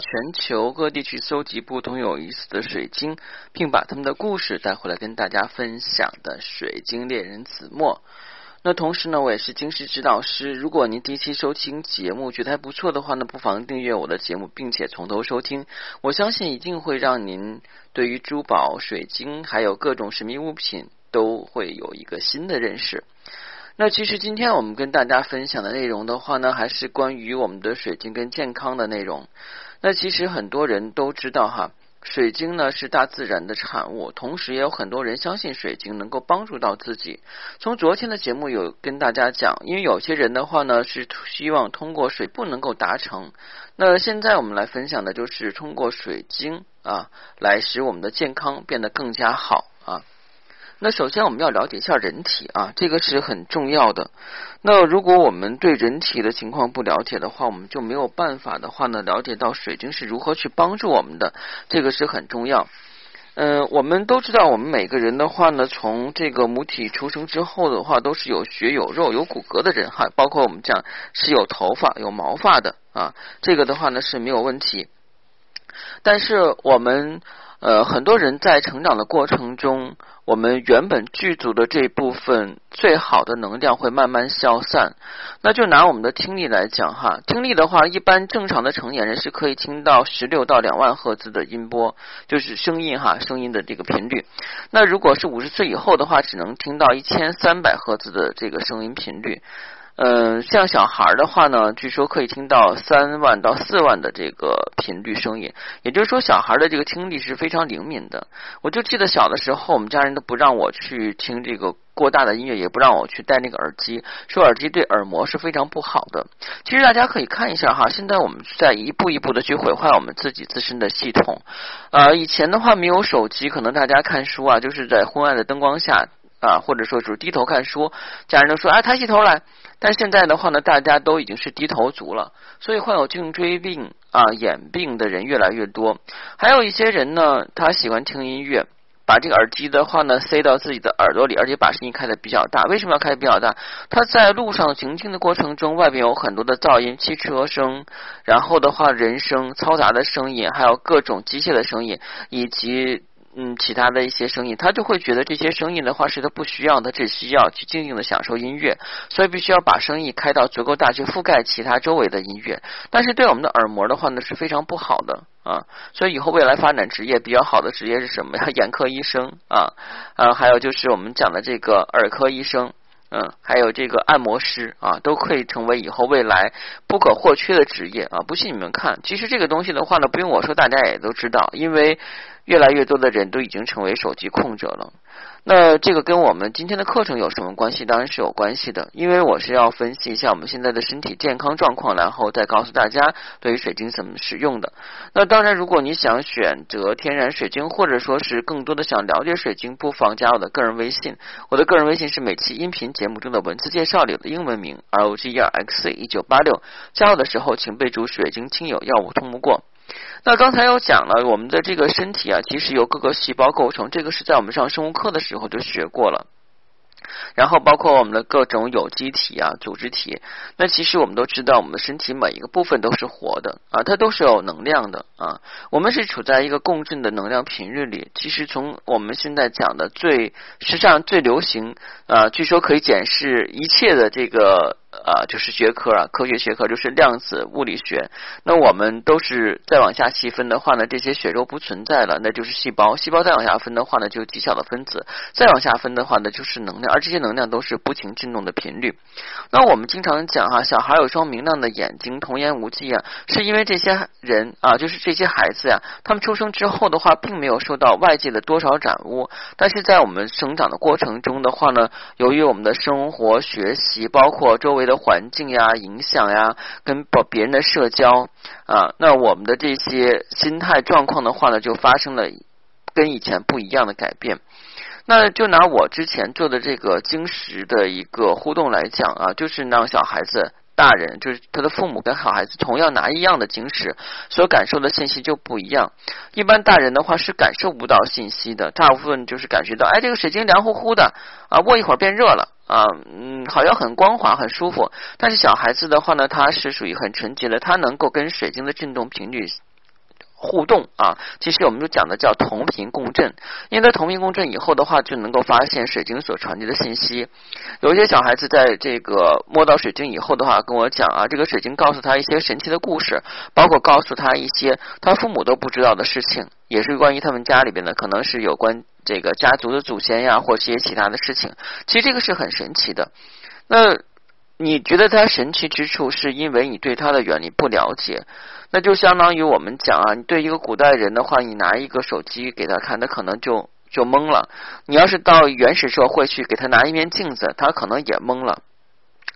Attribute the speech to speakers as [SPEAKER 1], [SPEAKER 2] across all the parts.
[SPEAKER 1] 全球各地去搜集不同有意思的水晶，并把他们的故事带回来跟大家分享的水晶猎人子墨。那同时呢，我也是晶石指导师。如果您第一期收听节目觉得还不错的话呢，不妨订阅我的节目，并且从头收听。我相信一定会让您对于珠宝、水晶还有各种神秘物品都会有一个新的认识。那其实今天我们跟大家分享的内容的话呢，还是关于我们的水晶跟健康的内容。那其实很多人都知道哈，水晶呢是大自然的产物，同时也有很多人相信水晶能够帮助到自己。从昨天的节目有跟大家讲，因为有些人的话呢是希望通过水不能够达成。那现在我们来分享的就是通过水晶啊，来使我们的健康变得更加好啊。那首先我们要了解一下人体啊，这个是很重要的。那如果我们对人体的情况不了解的话，我们就没有办法的话呢，了解到水晶是如何去帮助我们的，这个是很重要。嗯，我们都知道，我们每个人的话呢，从这个母体出生之后的话，都是有血有肉有骨骼的人哈，包括我们讲是有头发有毛发的啊，这个的话呢是没有问题。但是我们呃很多人在成长的过程中。我们原本剧组的这部分最好的能量会慢慢消散，那就拿我们的听力来讲哈，听力的话，一般正常的成年人是可以听到十六到两万赫兹的音波，就是声音哈，声音的这个频率。那如果是五十岁以后的话，只能听到一千三百赫兹的这个声音频率。嗯，像小孩的话呢，据说可以听到三万到四万的这个频率声音，也就是说，小孩的这个听力是非常灵敏的。我就记得小的时候，我们家人都不让我去听这个过大的音乐，也不让我去戴那个耳机，说耳机对耳膜是非常不好的。其实大家可以看一下哈，现在我们在一步一步的去毁坏我们自己自身的系统。呃，以前的话没有手机，可能大家看书啊，就是在昏暗的灯光下啊，或者说是低头看书，家人都说啊，抬起头来。但现在的话呢，大家都已经是低头族了，所以患有颈椎病啊、眼病的人越来越多。还有一些人呢，他喜欢听音乐，把这个耳机的话呢塞到自己的耳朵里，而且把声音开的比较大。为什么要开比较大？他在路上行进的过程中，外边有很多的噪音，汽车声，然后的话人声、嘈杂的声音，还有各种机械的声音，以及。嗯，其他的一些声音，他就会觉得这些声音的话是他不需要，他只需要去静静的享受音乐，所以必须要把生意开到足够大，去覆盖其他周围的音乐。但是对我们的耳膜的话呢是非常不好的啊，所以以后未来发展职业比较好的职业是什么呀？眼科医生啊啊，还有就是我们讲的这个耳科医生，嗯，还有这个按摩师啊，都可以成为以后未来不可或缺的职业啊。不信你们看，其实这个东西的话呢，不用我说，大家也都知道，因为。越来越多的人都已经成为手机控者了。那这个跟我们今天的课程有什么关系？当然是有关系的，因为我是要分析一下我们现在的身体健康状况，然后再告诉大家对于水晶怎么使用的。那当然，如果你想选择天然水晶，或者说是更多的想了解水晶，不妨加我的个人微信。我的个人微信是每期音频节目中的文字介绍里的英文名 R O G E R X C 一九八六。加我的时候，请备注“水晶亲友”，要我通不过。那刚才又讲了，我们的这个身体啊，其实由各个细胞构成，这个是在我们上生物课的时候就学过了。然后包括我们的各种有机体啊、组织体，那其实我们都知道，我们的身体每一个部分都是活的啊，它都是有能量的啊。我们是处在一个共振的能量频率里。其实从我们现在讲的最时尚最流行啊，据说可以检视一切的这个。啊，就是学科啊，科学学科就是量子物理学。那我们都是再往下细分的话呢，这些血肉不存在了，那就是细胞。细胞再往下分的话呢，就极小的分子。再往下分的话呢，就是能量。而这些能量都是不停振动的频率。那我们经常讲哈，小孩有双明亮的眼睛，童言无忌啊，是因为这些人啊，就是这些孩子呀，他们出生之后的话，并没有受到外界的多少染污，但是在我们生长的过程中的话呢，由于我们的生活、学习，包括周围。的环境呀，影响呀，跟别别人的社交啊，那我们的这些心态状况的话呢，就发生了跟以前不一样的改变。那就拿我之前做的这个晶石的一个互动来讲啊，就是让小孩子。大人就是他的父母跟小孩子同样拿一样的晶石，所感受的信息就不一样。一般大人的话是感受不到信息的，大部分就是感觉到，哎，这个水晶凉乎乎的啊，握一会儿变热了啊，嗯，好像很光滑很舒服。但是小孩子的话呢，他是属于很纯洁的，他能够跟水晶的振动频率互动啊。其实我们就讲的叫同频共振，因为在同频共振以后的话，就能够发现水晶所传递的信息。有一些小孩子在这个摸到水晶以后的话，跟我讲啊，这个水晶告诉他一些神奇的故事，包括告诉他一些他父母都不知道的事情，也是关于他们家里边的，可能是有关这个家族的祖先呀，或者一些其他的事情。其实这个是很神奇的。那你觉得它神奇之处，是因为你对它的原理不了解？那就相当于我们讲啊，你对一个古代人的话，你拿一个手机给他看，他可能就就懵了。你要是到原始社会去给他拿一面镜子，他可能也懵了。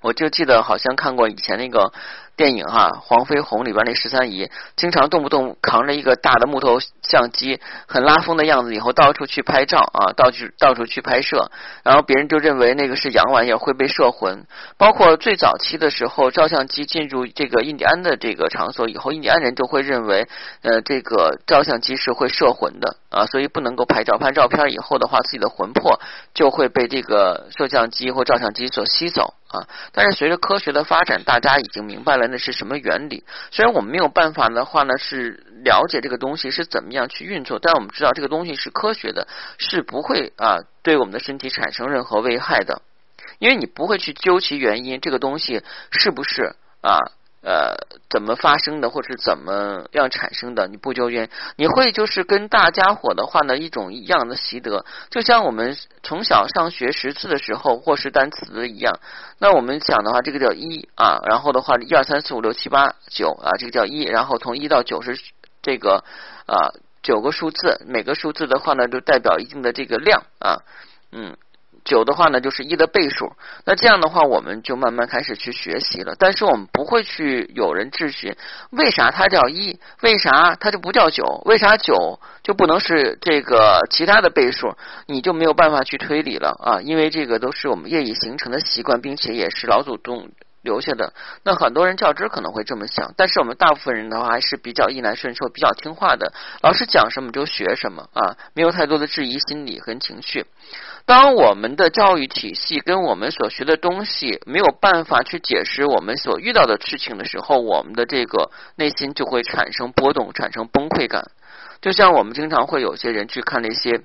[SPEAKER 1] 我就记得好像看过以前那个。电影哈，《黄飞鸿》里边那十三姨，经常动不动扛着一个大的木头相机，很拉风的样子，以后到处去拍照啊，到处到处去拍摄，然后别人就认为那个是洋玩意儿，会被摄魂。包括最早期的时候，照相机进入这个印第安的这个场所以后，印第安人就会认为，呃，这个照相机是会摄魂的啊，所以不能够拍照。拍照片以后的话，自己的魂魄就会被这个摄像机或照相机所吸走啊。但是随着科学的发展，大家已经明白了。那是什么原理？虽然我们没有办法的话呢，是了解这个东西是怎么样去运作，但我们知道这个东西是科学的，是不会啊对我们的身体产生任何危害的，因为你不会去究其原因，这个东西是不是啊？呃，怎么发生的，或是怎么样产生的？你不纠结，你会就是跟大家伙的话呢，一种一样的习得，就像我们从小上学识字的时候，或是单词一样。那我们讲的话，这个叫一啊，然后的话，一二三四五六七八九啊，这个叫一，然后从一到九是这个啊九个数字，每个数字的话呢，就代表一定的这个量啊，嗯。九的话呢，就是一的倍数。那这样的话，我们就慢慢开始去学习了。但是我们不会去有人质询，为啥它叫一？为啥它就不叫九？为啥九就不能是这个其他的倍数？你就没有办法去推理了啊！因为这个都是我们业已形成的习惯，并且也是老祖宗。留下的那很多人较真可能会这么想，但是我们大部分人的话还是比较逆来顺受、比较听话的。老师讲什么就学什么啊，没有太多的质疑心理和情绪。当我们的教育体系跟我们所学的东西没有办法去解释我们所遇到的事情的时候，我们的这个内心就会产生波动，产生崩溃感。就像我们经常会有些人去看那些。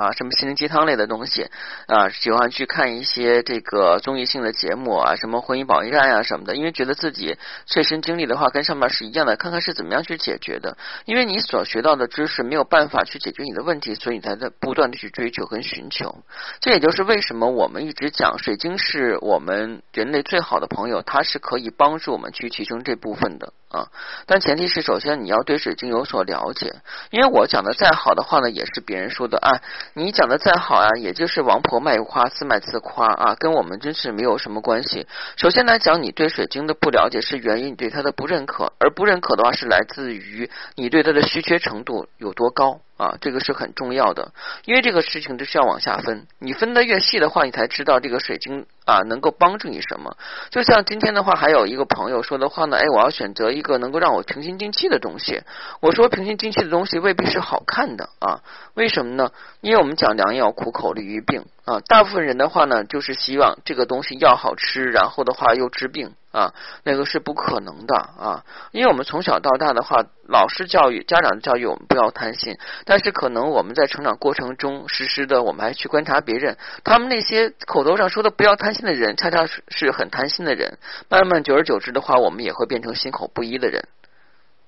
[SPEAKER 1] 啊，什么心灵鸡汤类的东西啊，喜欢去看一些这个综艺性的节目啊，什么婚姻保卫战呀什么的，因为觉得自己切身经历的话跟上面是一样的，看看是怎么样去解决的。因为你所学到的知识没有办法去解决你的问题，所以你才在不断的去追求跟寻求。这也就是为什么我们一直讲水晶是我们人类最好的朋友，它是可以帮助我们去提升这部分的啊。但前提是首先你要对水晶有所了解，因为我讲的再好的话呢，也是别人说的啊。你讲的再好啊，也就是王婆卖瓜自卖自夸啊，跟我们真是没有什么关系。首先来讲，你对水晶的不了解是源于你对它的不认可，而不认可的话是来自于你对它的稀缺程度有多高。啊，这个是很重要的，因为这个事情就需要往下分。你分的越细的话，你才知道这个水晶啊能够帮助你什么。就像今天的话，还有一个朋友说的话呢，哎，我要选择一个能够让我平心静气的东西。我说平心静气的东西未必是好看的啊，为什么呢？因为我们讲良药苦口利于病。啊，大部分人的话呢，就是希望这个东西要好吃，然后的话又治病啊，那个是不可能的啊。因为我们从小到大的话，老师教育、家长的教育，我们不要贪心。但是可能我们在成长过程中，实时的我们还去观察别人，他们那些口头上说的不要贪心的人，恰恰是是很贪心的人。慢慢久而久之的话，我们也会变成心口不一的人。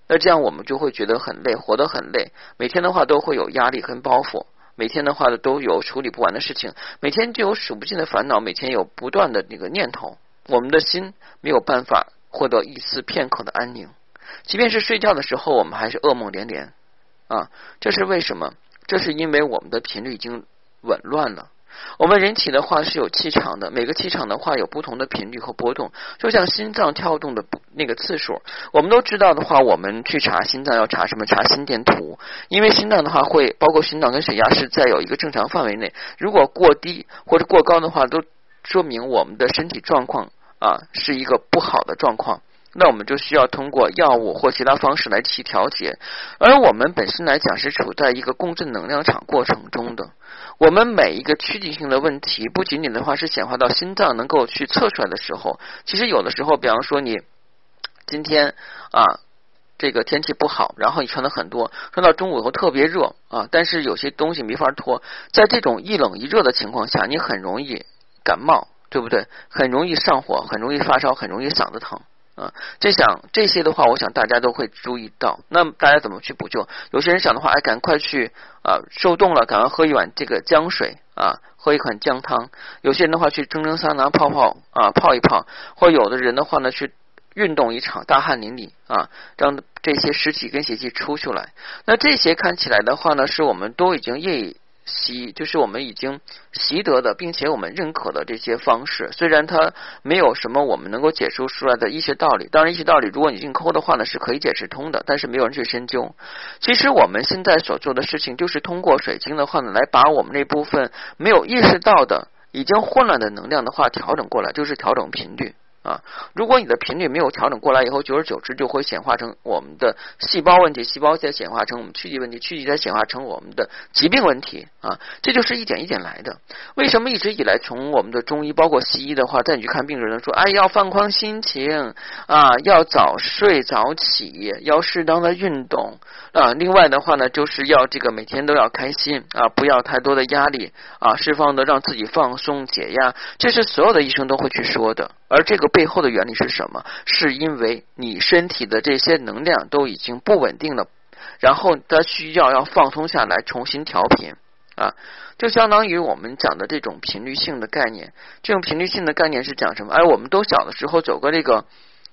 [SPEAKER 1] 那这样我们就会觉得很累，活得很累，每天的话都会有压力跟包袱。每天的话呢，都有处理不完的事情，每天就有数不尽的烦恼，每天有不断的那个念头，我们的心没有办法获得一丝片刻的安宁，即便是睡觉的时候，我们还是噩梦连连啊！这是为什么？这是因为我们的频率已经紊乱了。我们人体的话是有气场的，每个气场的话有不同的频率和波动，就像心脏跳动的那个次数。我们都知道的话，我们去查心脏要查什么？查心电图，因为心脏的话会包括心脏跟血压是在有一个正常范围内，如果过低或者过高的话，都说明我们的身体状况啊是一个不好的状况。那我们就需要通过药物或其他方式来去调节，而我们本身来讲是处在一个共振能量场过程中的。我们每一个趋近性的问题，不仅仅的话是显化到心脏能够去测出来的时候，其实有的时候，比方说你今天啊。这个天气不好，然后你穿的很多，穿到中午以后特别热啊，但是有些东西没法脱，在这种一冷一热的情况下，你很容易感冒，对不对？很容易上火，很容易发烧，很容易嗓子疼。啊，这想这些的话，我想大家都会注意到。那大家怎么去补救？有些人想的话，哎，赶快去啊，受冻了，赶快喝一碗这个姜水啊，喝一款姜汤。有些人的话，去蒸蒸桑拿泡泡啊，泡一泡。或有的人的话呢，去运动一场，大汗淋漓啊，让这些湿气跟邪气出出来。那这些看起来的话呢，是我们都已经业。习就是我们已经习得的，并且我们认可的这些方式，虽然它没有什么我们能够解释出来的一些道理。当然，一些道理如果你硬抠的话呢，是可以解释通的，但是没有人去深究。其实我们现在所做的事情，就是通过水晶的话呢，来把我们那部分没有意识到的、已经混乱的能量的话调整过来，就是调整频率。啊，如果你的频率没有调整过来以后，久而久之就会显化成我们的细胞问题，细胞再显化成我们躯体问题，躯体再显化成我们的疾病问题啊，这就是一点一点来的。为什么一直以来从我们的中医包括西医的话，带你去看病人说，哎，要放宽心情啊，要早睡早起，要适当的运动啊，另外的话呢，就是要这个每天都要开心啊，不要太多的压力啊，释放的让自己放松解压，这是所有的医生都会去说的。而这个背后的原理是什么？是因为你身体的这些能量都已经不稳定了，然后它需要要放松下来，重新调频啊，就相当于我们讲的这种频率性的概念。这种频率性的概念是讲什么？哎，我们都小的时候走过这个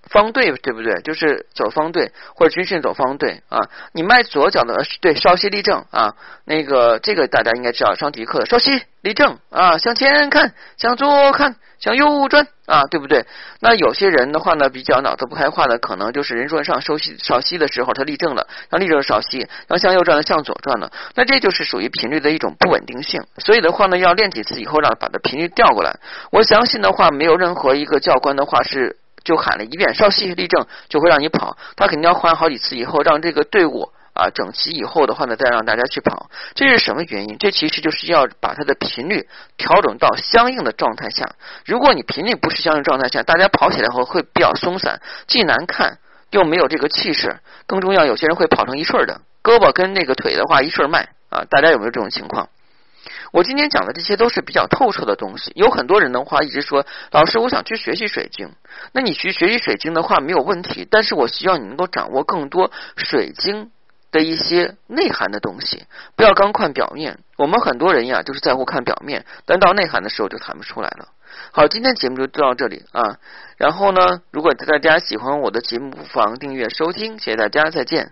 [SPEAKER 1] 方队，对不对？就是走方队或者军训走方队啊。你迈左脚的对，稍息立正啊。那个这个大家应该知道，上体育课稍息立正啊，向前看，向左看。向右转啊，对不对？那有些人的话呢，比较脑子不开化的，可能就是人说上稍息稍息的时候，他立正了，让立正稍息，然后向右转的，向左转了，那这就是属于频率的一种不稳定性。所以的话呢，要练几次以后，让把这频率调过来。我相信的话，没有任何一个教官的话是就喊了一遍稍息立正就会让你跑，他肯定要喊好几次以后，让这个队伍。啊，整齐以后的话呢，再让大家去跑，这是什么原因？这其实就是要把它的频率调整到相应的状态下。如果你频率不是相应状态下，大家跑起来后会比较松散，既难看又没有这个气势。更重要，有些人会跑成一瞬的，胳膊跟那个腿的话一瞬慢啊。大家有没有这种情况？我今天讲的这些都是比较透彻的东西。有很多人的话一直说，老师，我想去学习水晶。那你去学习水晶的话没有问题，但是我需要你能够掌握更多水晶。的一些内涵的东西，不要光看表面。我们很多人呀，就是在乎看表面，但到内涵的时候就谈不出来了。好，今天节目就到这里啊。然后呢，如果大家喜欢我的节目，不妨订阅收听。谢谢大家，再见。